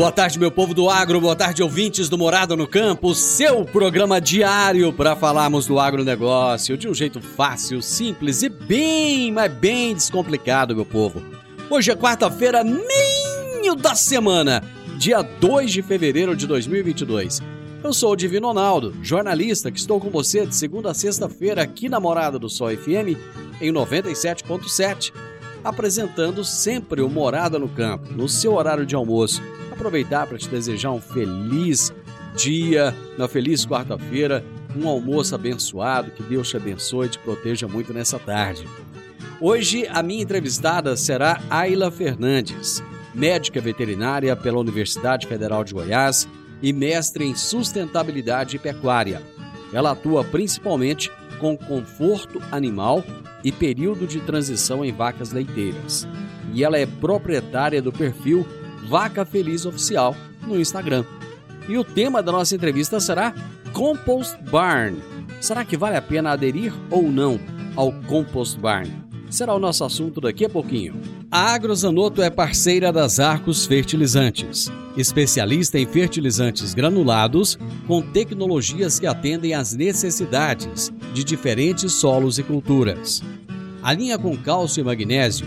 Boa tarde, meu povo do agro, boa tarde, ouvintes do Morada no Campo, seu programa diário para falarmos do agronegócio de um jeito fácil, simples e bem, mas bem descomplicado, meu povo. Hoje é quarta-feira, meio da semana, dia 2 de fevereiro de 2022. Eu sou o Divino Ronaldo, jornalista que estou com você de segunda a sexta-feira aqui na Morada do Sol FM em 97.7, apresentando sempre o Morada no Campo, no seu horário de almoço aproveitar para te desejar um feliz dia, uma feliz quarta-feira, um almoço abençoado, que Deus te abençoe e te proteja muito nessa tarde. Hoje a minha entrevistada será Ayla Fernandes, médica veterinária pela Universidade Federal de Goiás e mestre em sustentabilidade pecuária. Ela atua principalmente com conforto animal e período de transição em vacas leiteiras. E ela é proprietária do perfil Vaca Feliz Oficial no Instagram. E o tema da nossa entrevista será Compost Barn. Será que vale a pena aderir ou não ao Compost Barn? Será o nosso assunto daqui a pouquinho. A Agrozanoto é parceira das Arcos Fertilizantes, especialista em fertilizantes granulados com tecnologias que atendem às necessidades de diferentes solos e culturas. A linha com cálcio e magnésio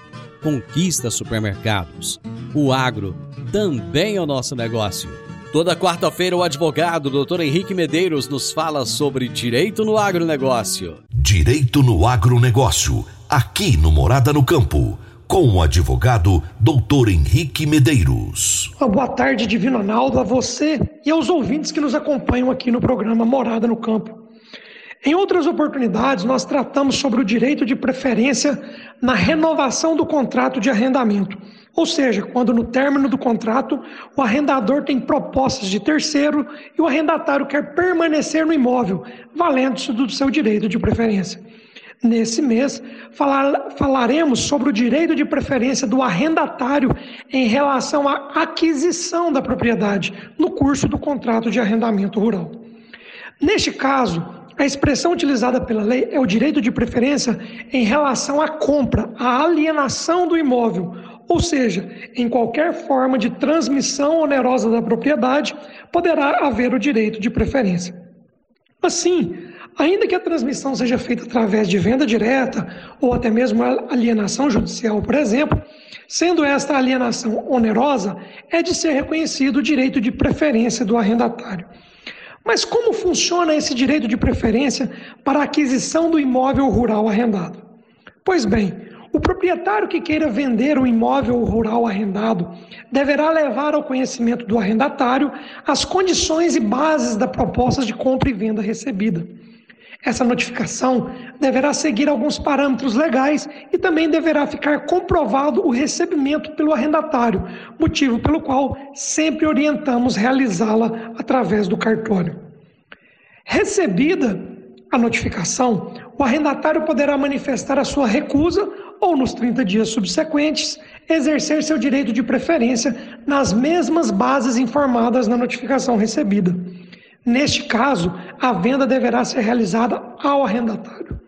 Conquista Supermercados. O agro também é o nosso negócio. Toda quarta-feira, o advogado Dr. Henrique Medeiros nos fala sobre direito no agronegócio. Direito no agronegócio, aqui no Morada no Campo, com o advogado Dr. Henrique Medeiros. Uma boa tarde, Divino Ronaldo, a você e aos ouvintes que nos acompanham aqui no programa Morada no Campo. Em outras oportunidades, nós tratamos sobre o direito de preferência na renovação do contrato de arrendamento. Ou seja, quando no término do contrato o arrendador tem propostas de terceiro e o arrendatário quer permanecer no imóvel, valendo-se do seu direito de preferência. Nesse mês, falar, falaremos sobre o direito de preferência do arrendatário em relação à aquisição da propriedade no curso do contrato de arrendamento rural. Neste caso, a expressão utilizada pela lei é o direito de preferência em relação à compra, à alienação do imóvel ou seja, em qualquer forma de transmissão onerosa da propriedade, poderá haver o direito de preferência. Assim, ainda que a transmissão seja feita através de venda direta ou até mesmo alienação judicial, por exemplo, sendo esta alienação onerosa, é de ser reconhecido o direito de preferência do arrendatário. Mas como funciona esse direito de preferência para a aquisição do imóvel rural arrendado? Pois bem, o proprietário que queira vender um imóvel rural arrendado deverá levar ao conhecimento do arrendatário as condições e bases da proposta de compra e venda recebida. Essa notificação deverá seguir alguns parâmetros legais e também deverá ficar comprovado o recebimento pelo arrendatário, motivo pelo qual sempre orientamos realizá-la através do cartório. Recebida a notificação, o arrendatário poderá manifestar a sua recusa ou, nos 30 dias subsequentes, exercer seu direito de preferência nas mesmas bases informadas na notificação recebida. Neste caso, a venda deverá ser realizada ao arrendatário.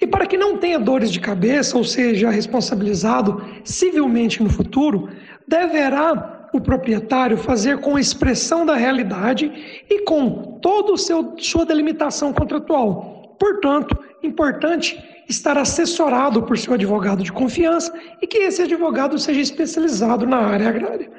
E para que não tenha dores de cabeça ou seja responsabilizado civilmente no futuro, deverá o proprietário fazer com expressão da realidade e com toda a sua delimitação contratual. Portanto, importante estar assessorado por seu advogado de confiança e que esse advogado seja especializado na área agrária.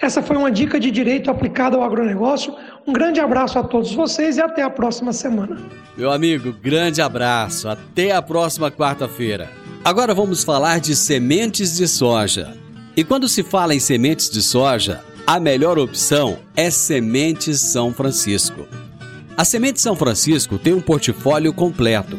Essa foi uma dica de direito aplicada ao agronegócio. Um grande abraço a todos vocês e até a próxima semana. Meu amigo, grande abraço. Até a próxima quarta-feira. Agora vamos falar de sementes de soja. E quando se fala em sementes de soja, a melhor opção é Sementes São Francisco. A Semente São Francisco tem um portfólio completo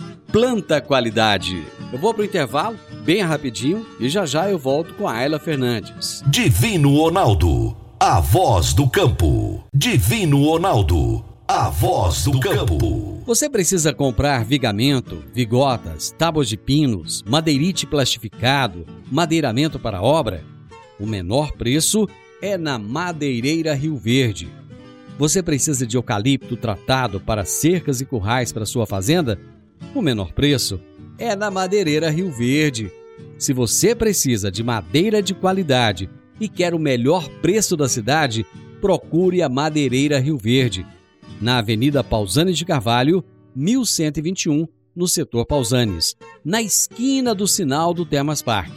planta qualidade. Eu vou para o intervalo, bem rapidinho, e já já eu volto com a Ayla Fernandes. Divino Ronaldo, a voz do campo. Divino Ronaldo, a voz do campo. Você precisa comprar vigamento, vigotas, tábuas de pinos, madeirite plastificado, madeiramento para obra? O menor preço é na Madeireira Rio Verde. Você precisa de eucalipto tratado para cercas e currais para sua fazenda? O menor preço é na Madeireira Rio Verde. Se você precisa de madeira de qualidade e quer o melhor preço da cidade, procure a Madeireira Rio Verde, na Avenida Pausanes de Carvalho, 1121, no setor Pausanes, na esquina do sinal do Termas Park.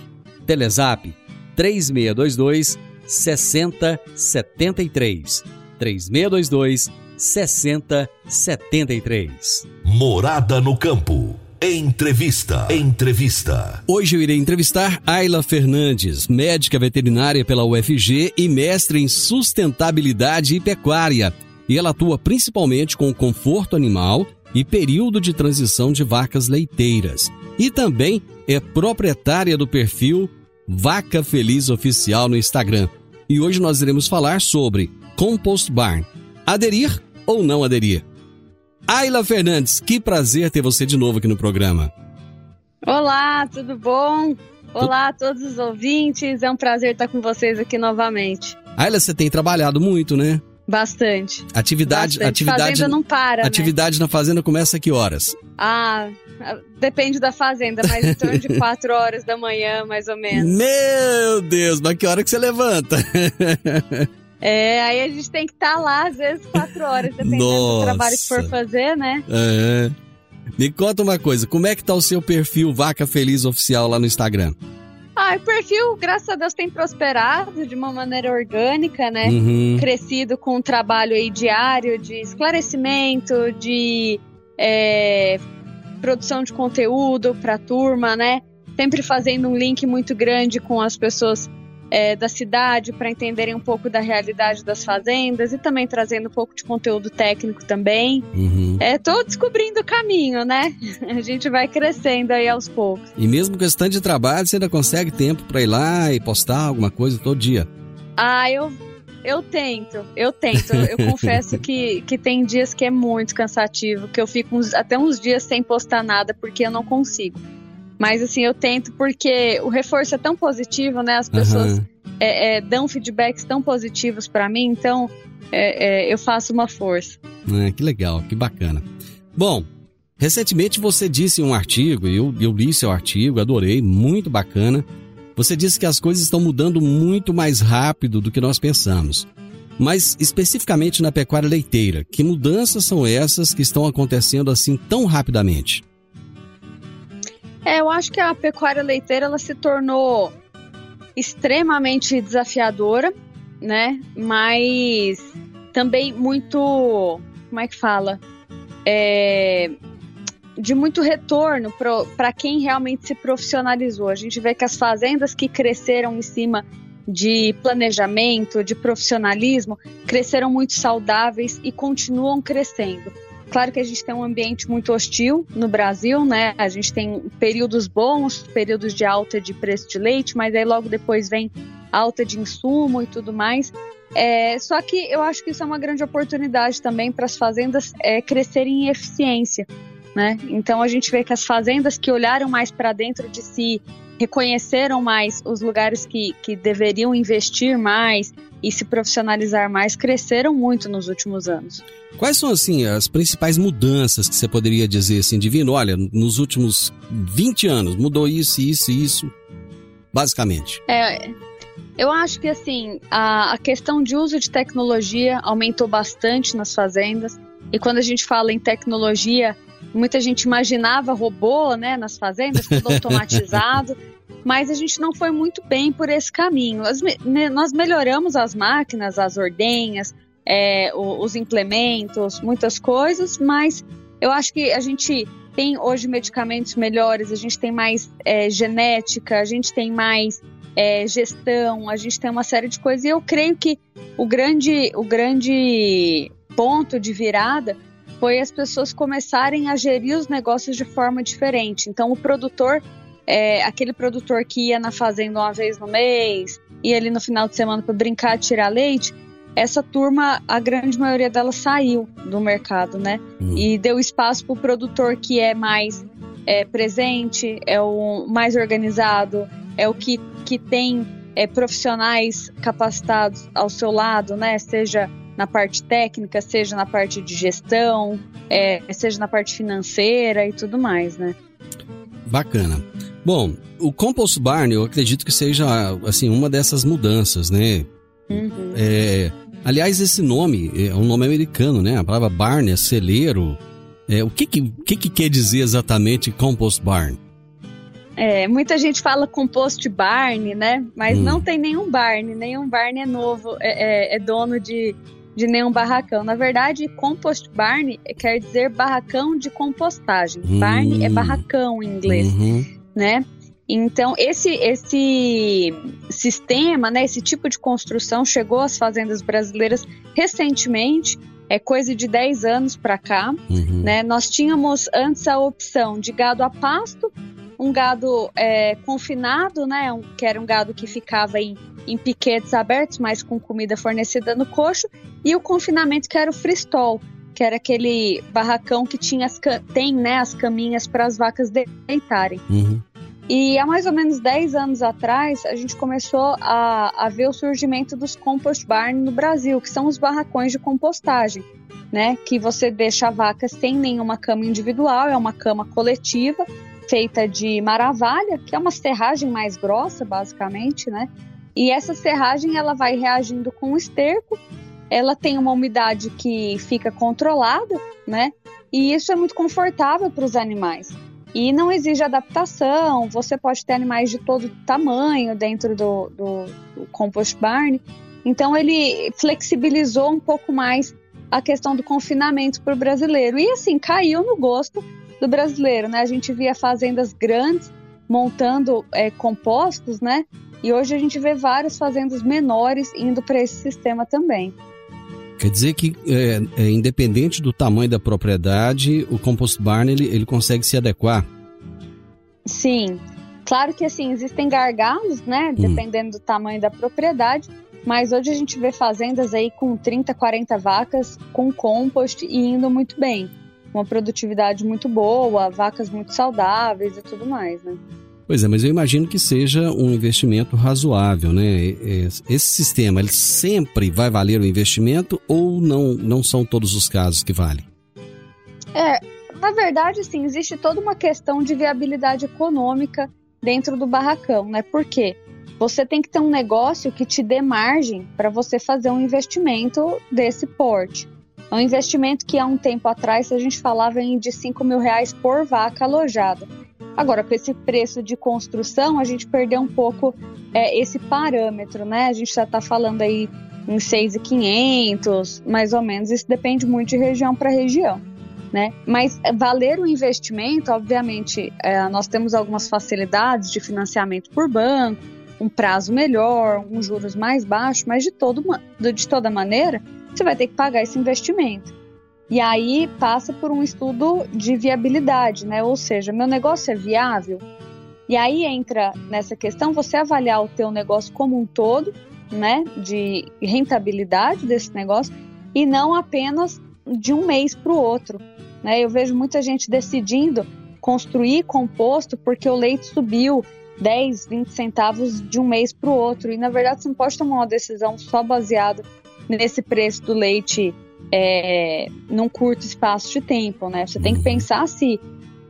Telezap 3622 6073. 3622 6073. Morada no campo. Entrevista. Entrevista. Hoje eu irei entrevistar Ayla Fernandes, médica veterinária pela UFG e mestre em sustentabilidade e pecuária. E ela atua principalmente com conforto animal e período de transição de vacas leiteiras. E também é proprietária do perfil Vaca Feliz Oficial no Instagram. E hoje nós iremos falar sobre Compost Barn. Aderir ou não aderir. Ayla Fernandes, que prazer ter você de novo aqui no programa. Olá, tudo bom? Olá a todos os ouvintes, é um prazer estar com vocês aqui novamente. Ayla, você tem trabalhado muito, né? Bastante. Atividade, Bastante. atividade. Fazenda não para. né? Atividade né? na fazenda começa a que horas? Ah, depende da fazenda, mas em torno de 4 horas da manhã, mais ou menos. Meu Deus, mas que hora que você levanta? É, aí a gente tem que estar tá lá, às vezes, quatro horas, dependendo Nossa. do trabalho que for fazer, né? É. Me conta uma coisa, como é que tá o seu perfil Vaca Feliz Oficial lá no Instagram? Ah, o perfil, graças a Deus, tem prosperado de uma maneira orgânica, né? Uhum. Crescido com um trabalho aí diário de esclarecimento, de é, produção de conteúdo para a turma, né? Sempre fazendo um link muito grande com as pessoas é, da cidade para entenderem um pouco da realidade das fazendas e também trazendo um pouco de conteúdo técnico também. Uhum. É, tô descobrindo o caminho, né? A gente vai crescendo aí aos poucos. E mesmo com esse tanto de trabalho, você ainda consegue tempo para ir lá e postar alguma coisa todo dia? Ah, eu eu tento, eu tento. Eu confesso que, que tem dias que é muito cansativo, que eu fico uns, até uns dias sem postar nada porque eu não consigo. Mas assim, eu tento porque o reforço é tão positivo, né? As pessoas uhum. é, é, dão feedbacks tão positivos para mim, então é, é, eu faço uma força. É, que legal, que bacana. Bom, recentemente você disse em um artigo, eu, eu li seu artigo, adorei, muito bacana. Você disse que as coisas estão mudando muito mais rápido do que nós pensamos. Mas especificamente na pecuária leiteira, que mudanças são essas que estão acontecendo assim tão rapidamente? É, eu acho que a pecuária leiteira ela se tornou extremamente desafiadora, né? Mas também muito, como é que fala? É, de muito retorno para quem realmente se profissionalizou. A gente vê que as fazendas que cresceram em cima de planejamento, de profissionalismo, cresceram muito saudáveis e continuam crescendo. Claro que a gente tem um ambiente muito hostil no Brasil, né? A gente tem períodos bons, períodos de alta de preço de leite, mas aí logo depois vem alta de insumo e tudo mais. É, só que eu acho que isso é uma grande oportunidade também para as fazendas é, crescerem em eficiência. Né? Então a gente vê que as fazendas que olharam mais para dentro de si, reconheceram mais os lugares que, que deveriam investir mais e se profissionalizar mais, cresceram muito nos últimos anos. Quais são assim as principais mudanças que você poderia dizer assim, divino? Olha, nos últimos 20 anos mudou isso, isso e isso, basicamente. É, eu acho que assim, a, a questão de uso de tecnologia aumentou bastante nas fazendas. E quando a gente fala em tecnologia, muita gente imaginava robô, né, nas fazendas, tudo automatizado. mas a gente não foi muito bem por esse caminho. As, me, nós melhoramos as máquinas, as ordenhas, é, os implementos, muitas coisas, mas eu acho que a gente tem hoje medicamentos melhores, a gente tem mais é, genética, a gente tem mais é, gestão, a gente tem uma série de coisas. E eu creio que o grande, o grande ponto de virada foi as pessoas começarem a gerir os negócios de forma diferente. Então, o produtor, é, aquele produtor que ia na fazenda uma vez no mês, ia ali no final de semana para brincar, tirar leite, essa turma, a grande maioria dela saiu do mercado, né? Hum. E deu espaço para o produtor que é mais é, presente, é o mais organizado, é o que, que tem é, profissionais capacitados ao seu lado, né? Seja na parte técnica, seja na parte de gestão, é, seja na parte financeira e tudo mais, né? Bacana. Bom, o Compost Barn eu acredito que seja assim uma dessas mudanças, né? Uhum. É, aliás, esse nome é um nome americano, né? A palavra barn é celeiro. É, o que, que, que, que quer dizer exatamente Compost Barn? É, muita gente fala compost barn, né? Mas hum. não tem nenhum barn, nenhum barn é novo, é, é, é, dono de, de nenhum barracão. Na verdade, compost barn quer dizer barracão de compostagem. Hum. Barn é barracão em inglês, uhum. né? Então, esse, esse sistema, né, esse tipo de construção chegou às fazendas brasileiras recentemente, é coisa de 10 anos para cá. Uhum. Né? Nós tínhamos antes a opção de gado a pasto um gado é, confinado, né, um, que era um gado que ficava em, em piquetes abertos, mas com comida fornecida no coxo, e o confinamento que era o freestall, que era aquele barracão que tinha as, tem né, as caminhas para as vacas deitarem. Uhum. E há mais ou menos 10 anos atrás, a gente começou a, a ver o surgimento dos compost barn no Brasil, que são os barracões de compostagem, né? Que você deixa a vaca sem nenhuma cama individual, é uma cama coletiva, feita de maravalha, que é uma serragem mais grossa, basicamente, né? E essa serragem ela vai reagindo com o esterco, ela tem uma umidade que fica controlada, né? E isso é muito confortável para os animais. E não exige adaptação, você pode ter animais de todo tamanho dentro do, do, do compost barn. Então ele flexibilizou um pouco mais a questão do confinamento para o brasileiro. E assim, caiu no gosto do brasileiro, né? A gente via fazendas grandes montando é, compostos, né? E hoje a gente vê várias fazendas menores indo para esse sistema também. Quer dizer que, é, é, independente do tamanho da propriedade, o compost barn ele, ele consegue se adequar? Sim. Claro que assim, existem gargalos, né? Hum. Dependendo do tamanho da propriedade. Mas hoje a gente vê fazendas aí com 30, 40 vacas com compost e indo muito bem uma produtividade muito boa, vacas muito saudáveis e tudo mais, né? Pois é, mas eu imagino que seja um investimento razoável, né? Esse sistema, ele sempre vai valer o investimento ou não, não são todos os casos que valem? É, na verdade, sim, existe toda uma questão de viabilidade econômica dentro do barracão, né? Por quê? Você tem que ter um negócio que te dê margem para você fazer um investimento desse porte. É um investimento que há um tempo atrás a gente falava em de 5 mil reais por vaca alojada. Agora, com esse preço de construção, a gente perdeu um pouco é, esse parâmetro, né? A gente já está falando aí em 6,500, mais ou menos. Isso depende muito de região para região. Né? Mas valer o investimento, obviamente, é, nós temos algumas facilidades de financiamento por banco, um prazo melhor, um juros mais baixos, mas de, todo, de toda maneira, você vai ter que pagar esse investimento. E aí passa por um estudo de viabilidade, né? Ou seja, meu negócio é viável? E aí entra nessa questão você avaliar o teu negócio como um todo, né? De rentabilidade desse negócio e não apenas de um mês para o outro. Né? Eu vejo muita gente decidindo construir composto porque o leite subiu 10, 20 centavos de um mês para o outro. E na verdade você não pode tomar uma decisão só baseada nesse preço do leite é, num curto espaço de tempo, né? Você tem que pensar se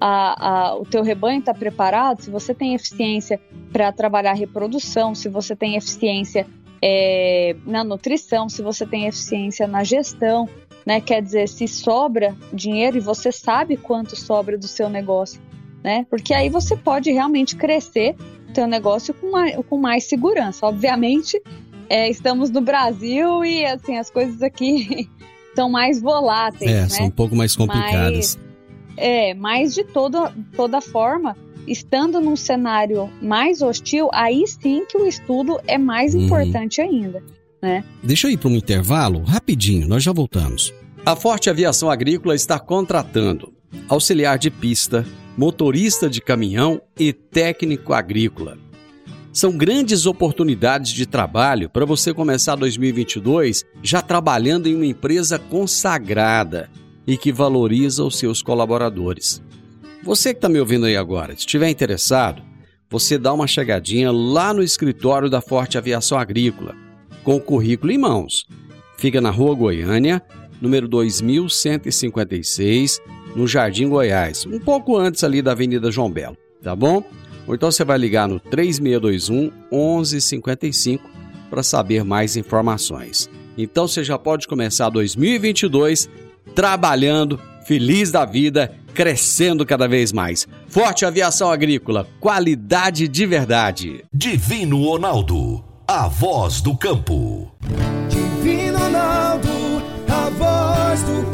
a, a, o teu rebanho está preparado, se você tem eficiência para trabalhar a reprodução, se você tem eficiência é, na nutrição, se você tem eficiência na gestão, né? Quer dizer, se sobra dinheiro e você sabe quanto sobra do seu negócio, né? Porque aí você pode realmente crescer o teu negócio com mais, com mais segurança. Obviamente, é, estamos no Brasil e assim as coisas aqui são mais voláteis. É, né? são um pouco mais complicadas. Mas, é, mas de toda, toda forma, estando num cenário mais hostil, aí sim que o estudo é mais uhum. importante ainda. Né? Deixa eu ir para um intervalo, rapidinho, nós já voltamos. A Forte Aviação Agrícola está contratando auxiliar de pista, motorista de caminhão e técnico agrícola. São grandes oportunidades de trabalho para você começar 2022 já trabalhando em uma empresa consagrada e que valoriza os seus colaboradores. Você que está me ouvindo aí agora, se estiver interessado, você dá uma chegadinha lá no escritório da Forte Aviação Agrícola, com o currículo em mãos. Fica na Rua Goiânia, número 2156, no Jardim Goiás, um pouco antes ali da Avenida João Belo, tá bom? Ou então você vai ligar no 3621 1155 para saber mais informações. Então você já pode começar 2022 trabalhando, feliz da vida, crescendo cada vez mais. Forte Aviação Agrícola, qualidade de verdade. Divino Ronaldo, a voz do campo. Divino Ronaldo, a voz do campo.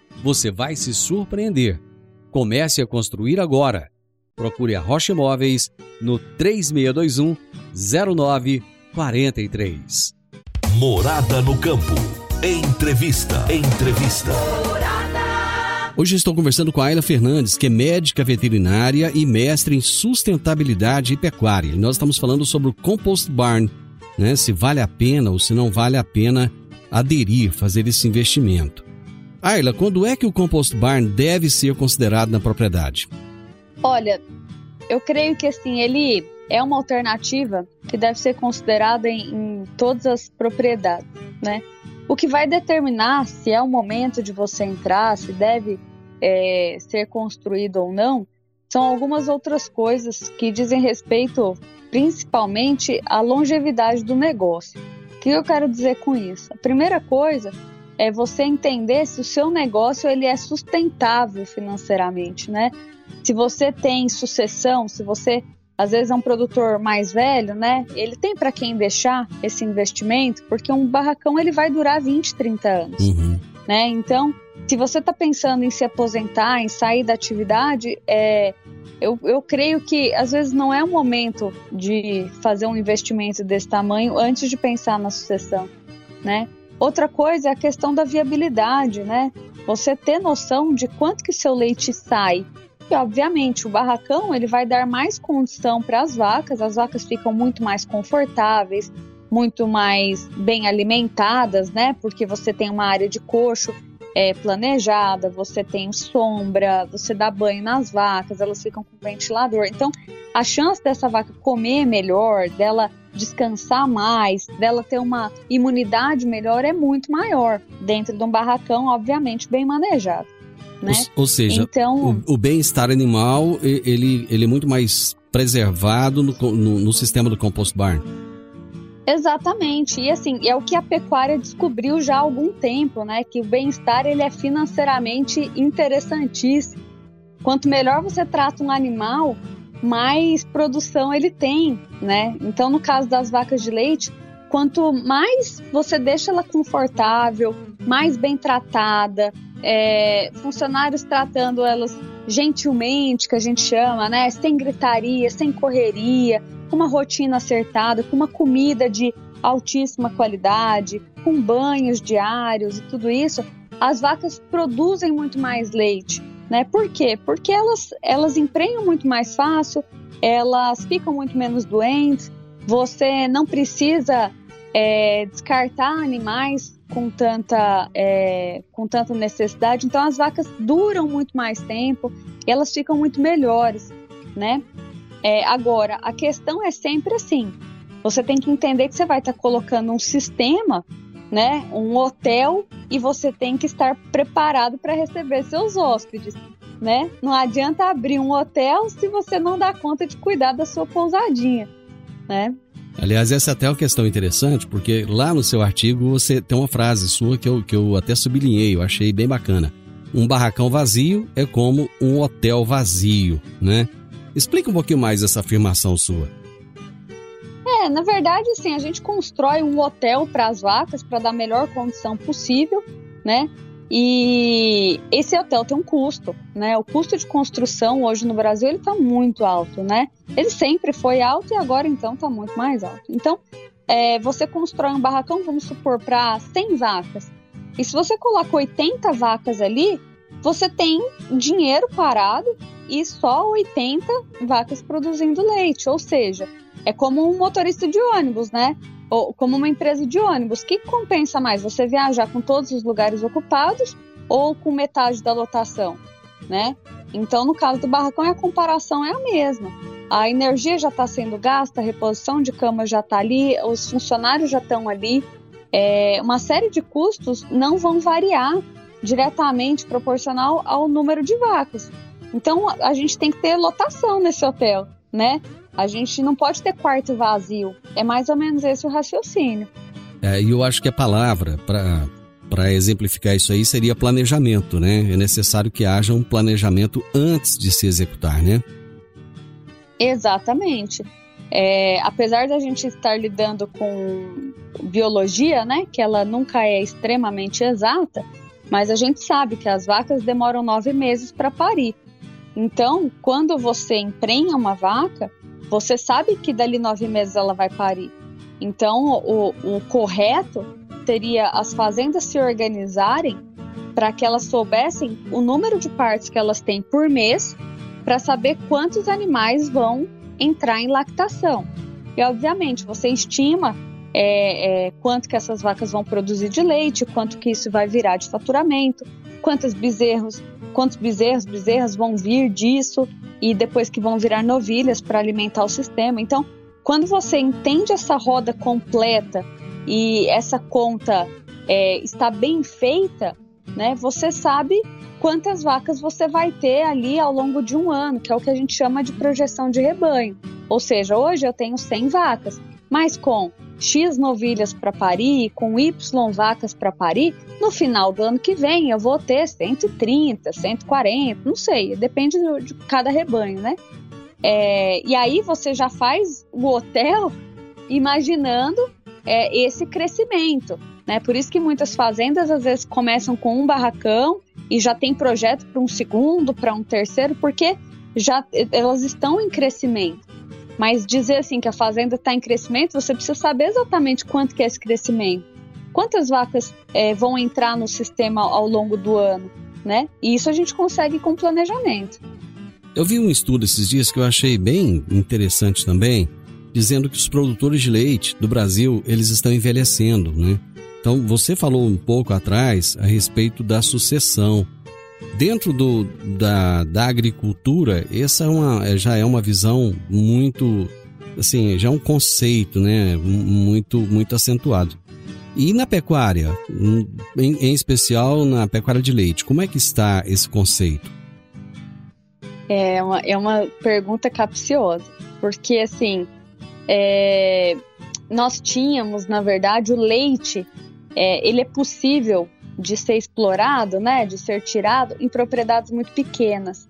você vai se surpreender. Comece a construir agora. Procure a Rocha Imóveis no 3621 0943. Morada no campo. Entrevista. Entrevista. Hoje estou conversando com a Ayla Fernandes, que é médica veterinária e mestre em sustentabilidade e pecuária. E nós estamos falando sobre o compost barn, né? Se vale a pena ou se não vale a pena aderir, fazer esse investimento. Ayla, quando é que o compost barn deve ser considerado na propriedade? Olha, eu creio que assim, ele é uma alternativa que deve ser considerada em, em todas as propriedades, né? O que vai determinar se é o momento de você entrar, se deve é, ser construído ou não, são algumas outras coisas que dizem respeito principalmente à longevidade do negócio. O que eu quero dizer com isso? A primeira coisa é você entender se o seu negócio ele é sustentável financeiramente, né? Se você tem sucessão, se você às vezes é um produtor mais velho, né? Ele tem para quem deixar esse investimento, porque um barracão ele vai durar 20, 30 anos, uhum. né? Então, se você está pensando em se aposentar, em sair da atividade, é, eu, eu creio que às vezes não é o momento de fazer um investimento desse tamanho antes de pensar na sucessão, né? Outra coisa é a questão da viabilidade, né? Você ter noção de quanto que seu leite sai. E obviamente o barracão ele vai dar mais condição para as vacas, as vacas ficam muito mais confortáveis, muito mais bem alimentadas, né? Porque você tem uma área de coxo é, planejada, você tem sombra, você dá banho nas vacas, elas ficam com ventilador. Então, a chance dessa vaca comer melhor, dela descansar mais, dela ter uma imunidade melhor é muito maior dentro de um barracão, obviamente, bem manejado. Né? Ou, ou seja, então, o, o bem-estar animal ele, ele é muito mais preservado no, no, no sistema do compost barn. Exatamente. E assim, é o que a pecuária descobriu já há algum tempo, né? Que o bem-estar ele é financeiramente interessantíssimo. Quanto melhor você trata um animal, mais produção ele tem, né? Então, no caso das vacas de leite, quanto mais você deixa ela confortável, mais bem tratada, é, funcionários tratando elas gentilmente, que a gente chama, né? Sem gritaria, sem correria, com uma rotina acertada, com uma comida de altíssima qualidade, com banhos diários e tudo isso, as vacas produzem muito mais leite, né? Por quê? Porque elas, elas emprenham muito mais fácil, elas ficam muito menos doentes, você não precisa é, descartar animais com tanta, é, com tanta necessidade, então as vacas duram muito mais tempo elas ficam muito melhores, né? É, agora, a questão é sempre assim: você tem que entender que você vai estar tá colocando um sistema, né, um hotel, e você tem que estar preparado para receber seus hóspedes. Né? Não adianta abrir um hotel se você não dá conta de cuidar da sua pousadinha, né? Aliás, essa é até uma questão interessante, porque lá no seu artigo você tem uma frase sua que eu, que eu até sublinhei, eu achei bem bacana. Um barracão vazio é como um hotel vazio, né? Explica um pouquinho mais essa afirmação sua. É, na verdade, sim, a gente constrói um hotel para as vacas para dar a melhor condição possível, né? E esse hotel tem um custo, né? O custo de construção hoje no Brasil ele está muito alto, né? Ele sempre foi alto e agora então está muito mais alto. Então, é, você constrói um barracão, vamos supor, para 100 vacas. E se você coloca 80 vacas ali, você tem dinheiro parado e só 80 vacas produzindo leite. Ou seja, é como um motorista de ônibus, né? Ou como uma empresa de ônibus. O que compensa mais? Você viajar com todos os lugares ocupados ou com metade da lotação, né? Então, no caso do barracão, a comparação é a mesma. A energia já está sendo gasta, a reposição de cama já está ali, os funcionários já estão ali. É, uma série de custos não vão variar diretamente proporcional ao número de vacas. Então a gente tem que ter lotação nesse hotel, né? A gente não pode ter quarto vazio. É mais ou menos esse o raciocínio. É, e eu acho que a palavra para para exemplificar isso aí seria planejamento, né? É necessário que haja um planejamento antes de se executar, né? Exatamente. É, apesar da gente estar lidando com biologia, né, que ela nunca é extremamente exata, mas a gente sabe que as vacas demoram nove meses para parir. Então, quando você emprenha uma vaca, você sabe que dali nove meses ela vai parir. Então, o, o correto seria as fazendas se organizarem para que elas soubessem o número de partos que elas têm por mês, para saber quantos animais vão entrar em lactação. E, obviamente, você estima é, é, quanto que essas vacas vão produzir de leite, quanto que isso vai virar de faturamento, quantos bezerros quantos bezerros, bezerras vão vir disso e depois que vão virar novilhas para alimentar o sistema. Então, quando você entende essa roda completa e essa conta é, está bem feita, né, você sabe quantas vacas você vai ter ali ao longo de um ano, que é o que a gente chama de projeção de rebanho. Ou seja, hoje eu tenho 100 vacas, mas com X novilhas para parir, com Y vacas para parir, no final do ano que vem eu vou ter 130, 140, não sei, depende de cada rebanho, né? É, e aí você já faz o hotel imaginando é, esse crescimento. Né? Por isso que muitas fazendas às vezes começam com um barracão e já tem projeto para um segundo, para um terceiro, porque já elas estão em crescimento. Mas dizer assim que a fazenda está em crescimento, você precisa saber exatamente quanto que é esse crescimento. Quantas vacas é, vão entrar no sistema ao longo do ano, né? E isso a gente consegue com planejamento. Eu vi um estudo esses dias que eu achei bem interessante também, dizendo que os produtores de leite do Brasil, eles estão envelhecendo, né? Então, você falou um pouco atrás a respeito da sucessão. Dentro do, da, da agricultura, essa é uma, já é uma visão muito, assim, já é um conceito, né, muito, muito acentuado. E na pecuária, em, em especial na pecuária de leite, como é que está esse conceito? É uma, é uma pergunta capciosa, porque assim, é, nós tínhamos, na verdade, o leite, é, ele é possível de ser explorado, né, de ser tirado em propriedades muito pequenas.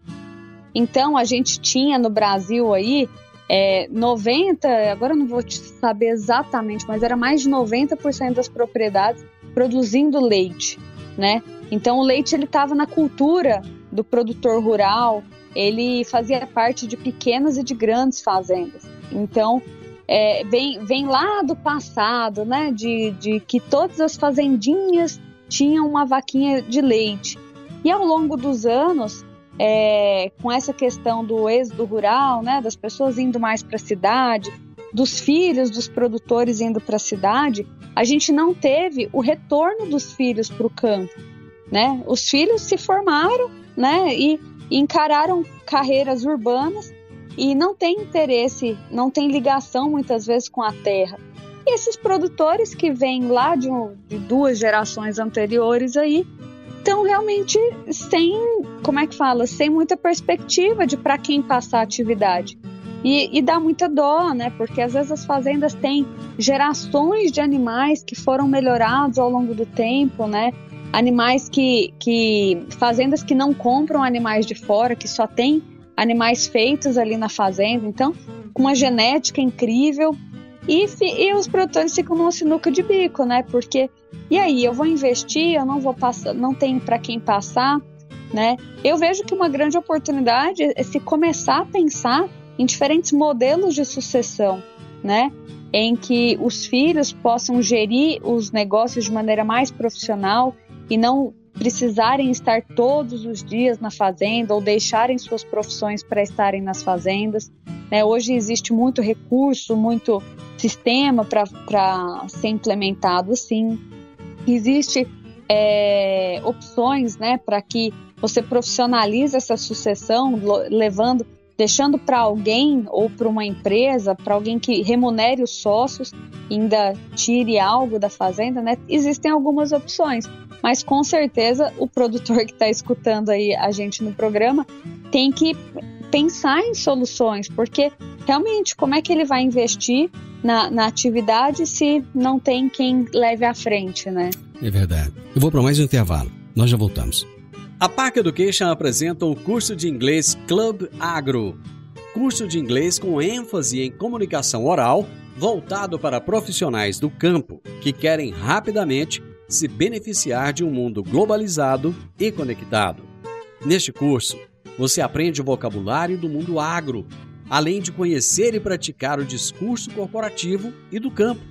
Então, a gente tinha no Brasil aí é, 90, agora eu não vou saber exatamente, mas era mais de 90% das propriedades produzindo leite, né? Então, o leite ele estava na cultura do produtor rural, ele fazia parte de pequenas e de grandes fazendas. Então, é, vem, vem lá do passado, né? De, de que todas as fazendinhas tinham uma vaquinha de leite. E ao longo dos anos, é, com essa questão do êxodo rural, né? Das pessoas indo mais para a cidade, dos filhos dos produtores indo para a cidade, a gente não teve o retorno dos filhos para o campo, né? Os filhos se formaram, né? E encararam carreiras urbanas e não tem interesse, não tem ligação muitas vezes com a terra. E esses produtores que vêm lá de, um, de duas gerações anteriores aí estão realmente sem, como é que fala, sem muita perspectiva de para quem passar a atividade. E, e, dá muita dó, né? Porque às vezes as fazendas têm gerações de animais que foram melhorados ao longo do tempo, né? animais que, que. fazendas que não compram animais de fora, que só tem animais feitos ali na fazenda, então, com uma genética incrível. E, e os produtores ficam numa sinuca de bico, né? Porque, e aí, eu vou investir, eu não vou passar, não tenho para quem passar, né? Eu vejo que uma grande oportunidade é se começar a pensar em diferentes modelos de sucessão, né? Em que os filhos possam gerir os negócios de maneira mais profissional e não precisarem estar todos os dias na fazenda ou deixarem suas profissões para estarem nas fazendas. Né? Hoje existe muito recurso, muito sistema para ser implementado assim. Existe é, opções né, para que você profissionalize essa sucessão, levando deixando para alguém ou para uma empresa, para alguém que remunere os sócios, ainda tire algo da fazenda, né? Existem algumas opções, mas com certeza o produtor que está escutando aí a gente no programa tem que pensar em soluções, porque realmente como é que ele vai investir na, na atividade se não tem quem leve à frente, né? É verdade. Eu vou para mais um intervalo. Nós já voltamos. A Park Education apresenta o curso de inglês Club Agro. Curso de inglês com ênfase em comunicação oral, voltado para profissionais do campo que querem rapidamente se beneficiar de um mundo globalizado e conectado. Neste curso, você aprende o vocabulário do mundo agro, além de conhecer e praticar o discurso corporativo e do campo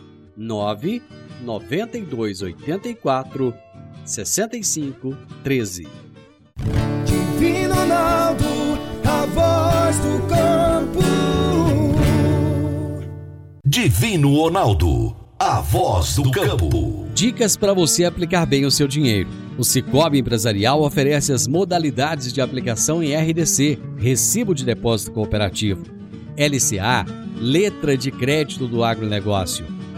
9 92 84 65 13. Divino Ronaldo, a voz do campo. Divino Ronaldo, a voz do campo. Dicas para você aplicar bem o seu dinheiro. O Cicobi Empresarial oferece as modalidades de aplicação em RDC, Recibo de Depósito Cooperativo, LCA, Letra de Crédito do Agronegócio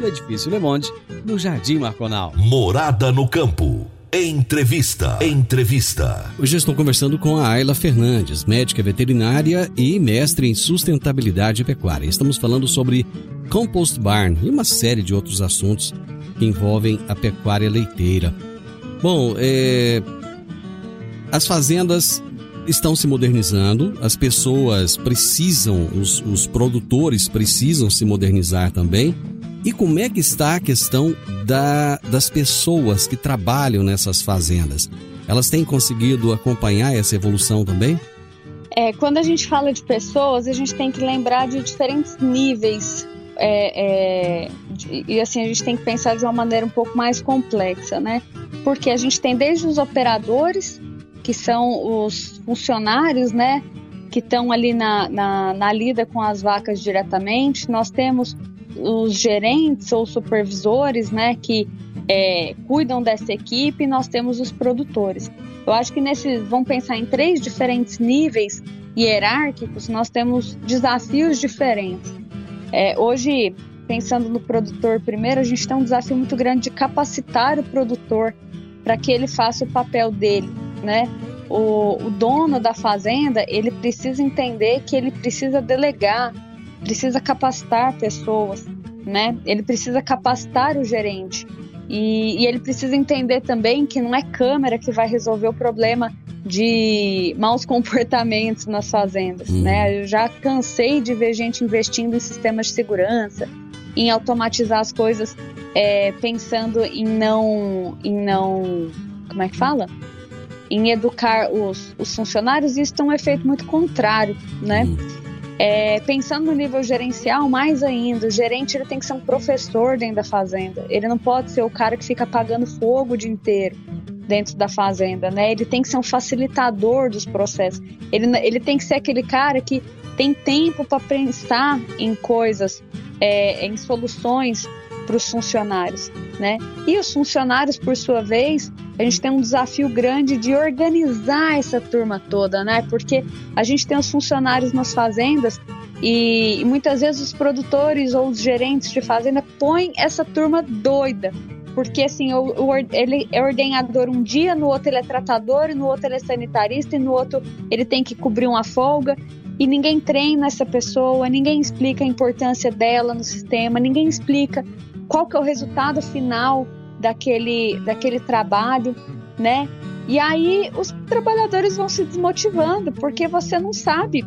no Edifício Le Monde, no Jardim Marconal. Morada no Campo. Entrevista. Entrevista. Hoje estou conversando com a Ayla Fernandes, médica veterinária e mestre em sustentabilidade pecuária. Estamos falando sobre compost barn e uma série de outros assuntos que envolvem a pecuária leiteira. Bom, é... as fazendas estão se modernizando, as pessoas precisam, os, os produtores precisam se modernizar também. E como é que está a questão da, das pessoas que trabalham nessas fazendas? Elas têm conseguido acompanhar essa evolução também? É, quando a gente fala de pessoas, a gente tem que lembrar de diferentes níveis. É, é, de, e assim, a gente tem que pensar de uma maneira um pouco mais complexa, né? Porque a gente tem desde os operadores, que são os funcionários, né? Que estão ali na, na, na lida com as vacas diretamente. Nós temos os gerentes ou supervisores, né? Que é, cuidam dessa equipe. Nós temos os produtores. Eu acho que nesses, vamos pensar em três diferentes níveis hierárquicos, nós temos desafios diferentes. É, hoje, pensando no produtor primeiro, a gente tem um desafio muito grande de capacitar o produtor para que ele faça o papel dele né? O, o dono da fazenda ele precisa entender que ele precisa delegar, precisa capacitar pessoas, né? Ele precisa capacitar o gerente e, e ele precisa entender também que não é câmera que vai resolver o problema de maus comportamentos nas fazendas, uhum. né? Eu já cansei de ver gente investindo em sistemas de segurança, em automatizar as coisas, é, pensando em não, em não, como é que fala? em educar os, os funcionários, isso tem um efeito muito contrário, né? Uhum. É, pensando no nível gerencial, mais ainda, o gerente ele tem que ser um professor dentro da fazenda. Ele não pode ser o cara que fica apagando fogo o dia inteiro dentro da fazenda, né? Ele tem que ser um facilitador dos processos. Ele, ele tem que ser aquele cara que tem tempo para pensar em coisas, é, em soluções para os funcionários, né? E os funcionários, por sua vez, a gente tem um desafio grande de organizar essa turma toda, né? Porque a gente tem os funcionários nas fazendas e, e muitas vezes os produtores ou os gerentes de fazenda põem essa turma doida. Porque assim, o, o, ele é ordenador um dia, no outro ele é tratador, no outro ele é sanitarista, e no outro ele tem que cobrir uma folga e ninguém treina essa pessoa, ninguém explica a importância dela no sistema, ninguém explica qual que é o resultado final daquele, daquele trabalho, né? E aí os trabalhadores vão se desmotivando porque você não sabe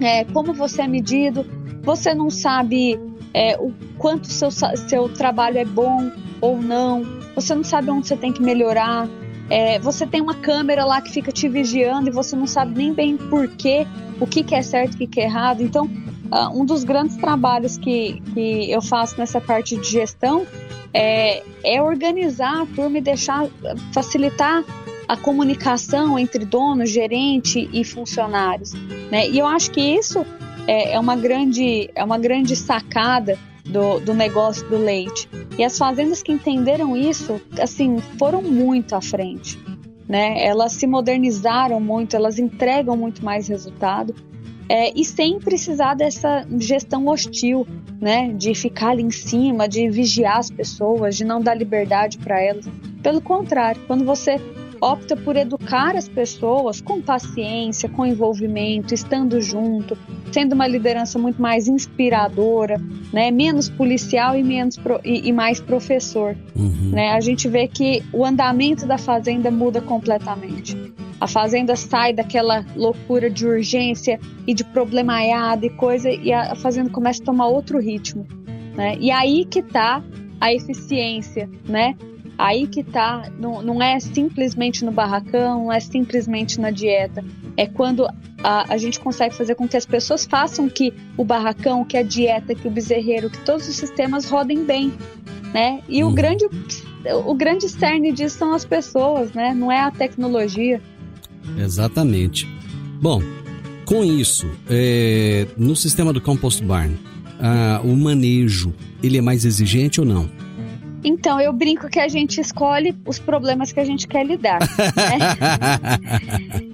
é, como você é medido, você não sabe é, o quanto seu, seu trabalho é bom ou não, você não sabe onde você tem que melhorar, é, você tem uma câmera lá que fica te vigiando e você não sabe nem bem por quê, o que, que é certo e o que, que é errado. Então, uh, um dos grandes trabalhos que, que eu faço nessa parte de gestão é, é organizar a turma e deixar, facilitar a comunicação entre dono, gerente e funcionários. Né? E eu acho que isso é, é uma, grande, é uma grande sacada do, do negócio do leite. E as fazendas que entenderam isso, assim, foram muito à frente. Né? Elas se modernizaram muito, elas entregam muito mais resultado é, e sem precisar dessa gestão hostil, né? De ficar ali em cima, de vigiar as pessoas, de não dar liberdade para elas. Pelo contrário, quando você opta por educar as pessoas com paciência, com envolvimento, estando junto, sendo uma liderança muito mais inspiradora, né? menos policial e, menos pro, e, e, mais professor. Uhum. Né? A gente vê que o andamento da fazenda muda completamente. A fazenda sai daquela loucura de urgência e de problemaiada e coisa, e a fazenda começa a tomar outro ritmo. Né? E aí que está a eficiência, né? Aí que tá, não, não é simplesmente no barracão, não é simplesmente na dieta. É quando a, a gente consegue fazer com que as pessoas façam que o barracão, que a dieta, que o bezerreiro, que todos os sistemas rodem bem, né? E o uhum. grande o grande cerne disso são as pessoas, né? Não é a tecnologia. Exatamente. Bom, com isso, é, no sistema do compost barn, o manejo ele é mais exigente ou não? Então, eu brinco que a gente escolhe os problemas que a gente quer lidar. Né?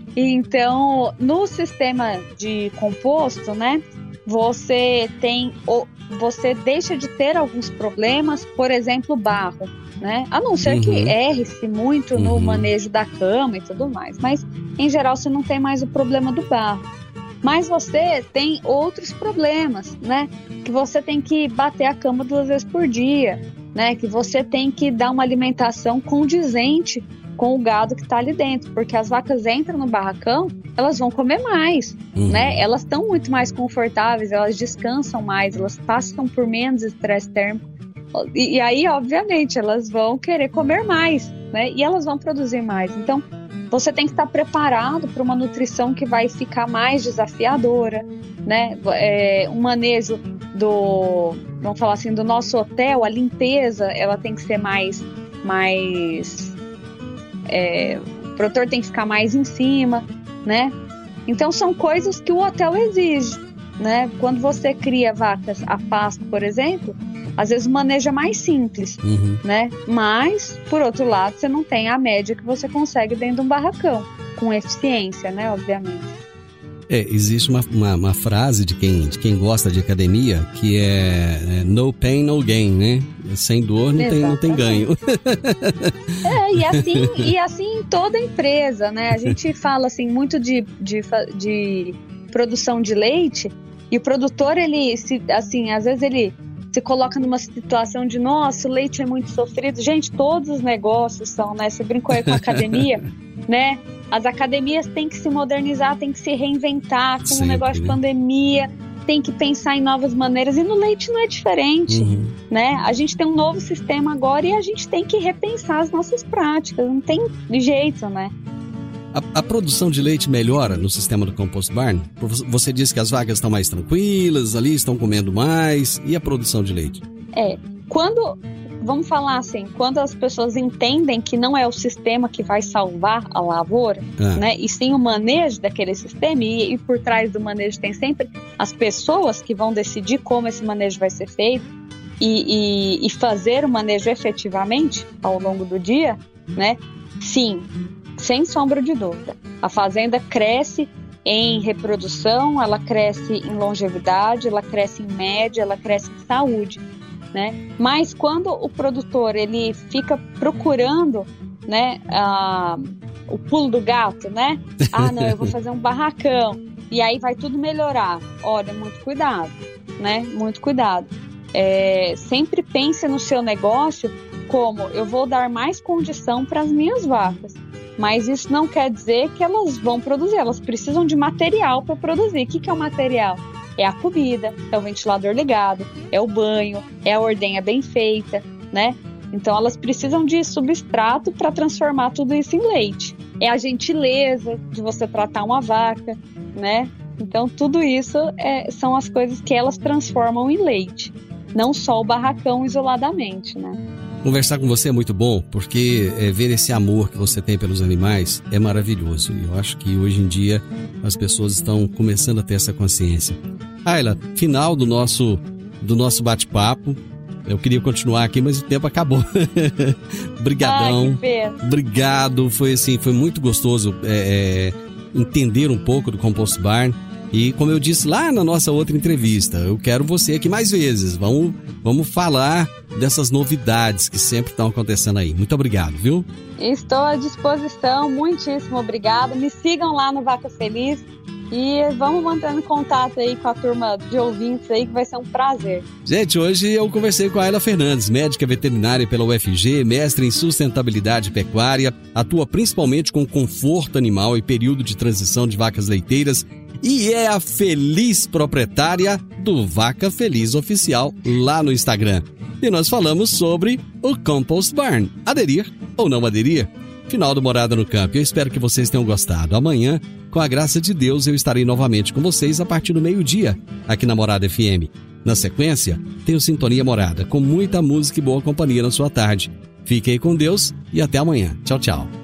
então, no sistema de composto, né? Você tem o, você deixa de ter alguns problemas, por exemplo, barro, né? A não ser uhum. que erre-se muito no uhum. manejo da cama e tudo mais, mas em geral você não tem mais o problema do barro. Mas você tem outros problemas, né? Que você tem que bater a cama duas vezes por dia, né? Que você tem que dar uma alimentação condizente com o gado que está ali dentro, porque as vacas entram no barracão, elas vão comer mais, uhum. né? Elas estão muito mais confortáveis, elas descansam mais, elas passam por menos estresse térmico. E, e, aí, obviamente, elas vão querer comer mais, né? E elas vão produzir mais. Então, você tem que estar preparado para uma nutrição que vai ficar mais desafiadora, né? É, um manejo do, vamos falar assim, do nosso hotel, a limpeza, ela tem que ser mais, mais é, o produtor tem que ficar mais em cima, né? Então são coisas que o hotel exige, né? Quando você cria vacas a pasto, por exemplo, às vezes o manejo é mais simples, uhum. né? Mas, por outro lado, você não tem a média que você consegue dentro de um barracão, com eficiência, né? Obviamente. É, existe uma, uma, uma, frase de quem, de quem gosta de academia que é, é no pain, no gain, né? Sem dor não tem, não tem ganho. É, e assim, e assim em toda empresa, né? A gente fala assim muito de, de, de produção de leite e o produtor, ele, se, assim, às vezes ele se coloca numa situação de, nossa, o leite é muito sofrido. Gente, todos os negócios são, né? Você brincou aí com a academia, né? As academias têm que se modernizar, têm que se reinventar com o negócio de pandemia, tem que pensar em novas maneiras e no leite não é diferente, uhum. né? A gente tem um novo sistema agora e a gente tem que repensar as nossas práticas, não tem jeito, né? A, a, produção de leite melhora no sistema do compost barn? Você disse que as vagas estão mais tranquilas, ali estão comendo mais. E a produção de leite? É, quando vamos falar assim, quando as pessoas entendem que não é o sistema que vai salvar a lavoura, é. né, e sim o manejo daquele sistema, e, e, por trás do manejo tem sempre as pessoas que vão decidir como esse manejo vai ser feito e, e, e fazer o manejo efetivamente ao longo do dia, né, sim, sem sombra de dúvida. A fazenda cresce em reprodução, ela cresce em longevidade, ela cresce em média, ela cresce em saúde né? Mas quando o produtor ele fica procurando, né, a, o pulo do gato, né? Ah, não, eu vou fazer um barracão e aí vai tudo melhorar. Olha, muito cuidado, né? Muito cuidado. É, sempre pense no seu negócio como eu vou dar mais condição para as minhas vacas. Mas isso não quer dizer que elas vão produzir, elas precisam de material para produzir. O que, que é o material? é a comida, é o ventilador ligado, é o banho, é a ordenha bem feita, né? Então elas precisam de substrato para transformar tudo isso em leite. É a gentileza de você tratar uma vaca, né? Então tudo isso é, são as coisas que elas transformam em leite, não só o barracão isoladamente, né? Conversar com você é muito bom, porque é, ver esse amor que você tem pelos animais é maravilhoso. E eu acho que hoje em dia as pessoas estão começando a ter essa consciência. Ayla, final do nosso, do nosso bate-papo. Eu queria continuar aqui, mas o tempo acabou. Obrigadão. Obrigado. Foi assim, foi muito gostoso é, é, entender um pouco do Compost Barn. E como eu disse lá na nossa outra entrevista, eu quero você aqui mais vezes. Vamos, vamos falar dessas novidades que sempre estão acontecendo aí. Muito obrigado, viu? Estou à disposição, muitíssimo obrigado. Me sigam lá no Vaca Feliz e vamos mantendo contato aí com a turma de ouvintes aí, que vai ser um prazer. Gente, hoje eu conversei com a Ayla Fernandes, médica veterinária pela UFG, mestre em sustentabilidade pecuária, atua principalmente com conforto animal e período de transição de vacas leiteiras e é a feliz proprietária do Vaca Feliz Oficial lá no Instagram. E nós falamos sobre o Compost Barn. Aderir ou não aderir? Final do Morada no Campo. Eu espero que vocês tenham gostado. Amanhã, com a graça de Deus, eu estarei novamente com vocês a partir do meio-dia, aqui na Morada FM. Na sequência, tenho Sintonia Morada, com muita música e boa companhia na sua tarde. Fiquem com Deus e até amanhã. Tchau, tchau.